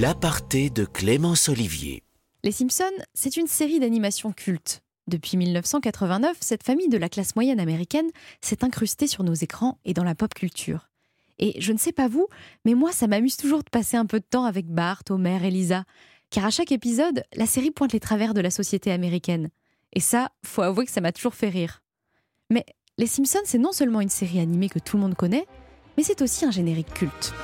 L'aparté de Clémence Olivier. Les Simpsons, c'est une série d'animation culte. Depuis 1989, cette famille de la classe moyenne américaine s'est incrustée sur nos écrans et dans la pop culture. Et je ne sais pas vous, mais moi ça m'amuse toujours de passer un peu de temps avec Bart, Homer et car à chaque épisode, la série pointe les travers de la société américaine. Et ça, faut avouer que ça m'a toujours fait rire. Mais Les Simpsons, c'est non seulement une série animée que tout le monde connaît, mais c'est aussi un générique culte.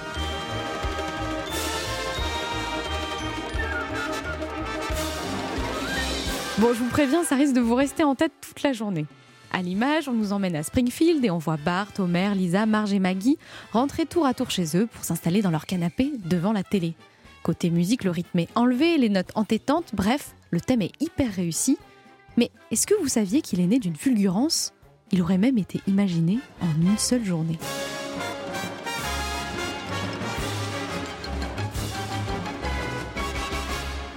Bon, je vous préviens, ça risque de vous rester en tête toute la journée. À l'image, on nous emmène à Springfield et on voit Bart, Homer, Lisa, Marge et Maggie rentrer tour à tour chez eux pour s'installer dans leur canapé devant la télé. Côté musique, le rythme est enlevé, les notes entêtantes, bref, le thème est hyper réussi. Mais est-ce que vous saviez qu'il est né d'une fulgurance? Il aurait même été imaginé en une seule journée.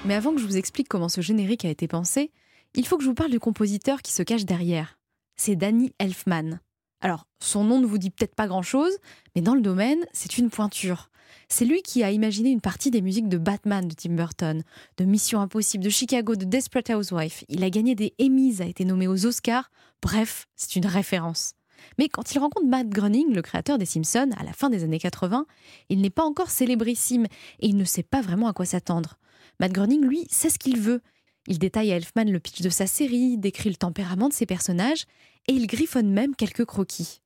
Mais avant que je vous explique comment ce générique a été pensé, il faut que je vous parle du compositeur qui se cache derrière. C'est Danny Elfman. Alors, son nom ne vous dit peut-être pas grand-chose, mais dans le domaine, c'est une pointure. C'est lui qui a imaginé une partie des musiques de Batman de Tim Burton, de Mission Impossible, de Chicago, de Desperate Housewife. Il a gagné des Emmys, a été nommé aux Oscars. Bref, c'est une référence. Mais quand il rencontre Matt Groening, le créateur des Simpsons, à la fin des années 80, il n'est pas encore célébrissime et il ne sait pas vraiment à quoi s'attendre. Matt Groening, lui, sait ce qu'il veut. Il détaille à Elfman le pitch de sa série, décrit le tempérament de ses personnages, et il griffonne même quelques croquis.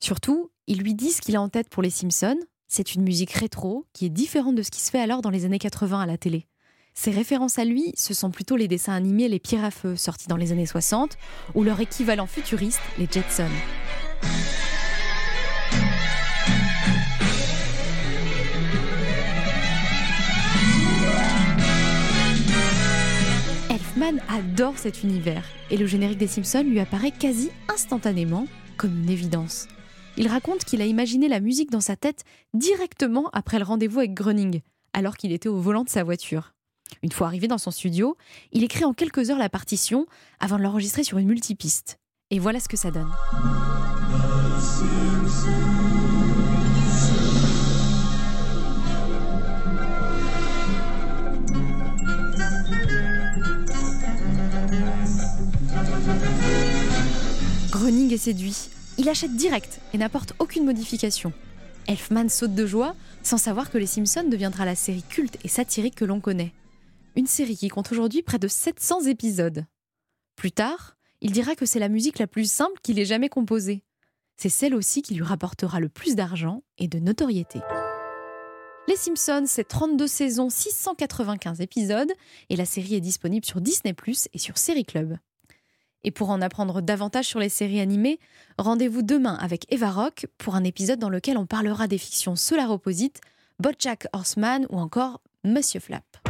Surtout, il lui dit ce qu'il a en tête pour les Simpsons. C'est une musique rétro qui est différente de ce qui se fait alors dans les années 80 à la télé. Ses références à lui, ce sont plutôt les dessins animés Les Pierres à Feu, sortis dans les années 60, ou leur équivalent futuriste, les Jetsons. Adore cet univers et le générique des Simpsons lui apparaît quasi instantanément comme une évidence. Il raconte qu'il a imaginé la musique dans sa tête directement après le rendez-vous avec Groening, alors qu'il était au volant de sa voiture. Une fois arrivé dans son studio, il écrit en quelques heures la partition avant de l'enregistrer sur une multipiste. Et voilà ce que ça donne. Groening est séduit. Il achète direct et n'apporte aucune modification. Elfman saute de joie sans savoir que Les Simpsons deviendra la série culte et satirique que l'on connaît. Une série qui compte aujourd'hui près de 700 épisodes. Plus tard, il dira que c'est la musique la plus simple qu'il ait jamais composée. C'est celle aussi qui lui rapportera le plus d'argent et de notoriété. Les Simpsons, c'est 32 saisons, 695 épisodes, et la série est disponible sur Disney +, et sur Série Club. Et pour en apprendre davantage sur les séries animées, rendez-vous demain avec Eva Rock pour un épisode dans lequel on parlera des fictions Solar Opposite, BoJack Horseman ou encore Monsieur Flap.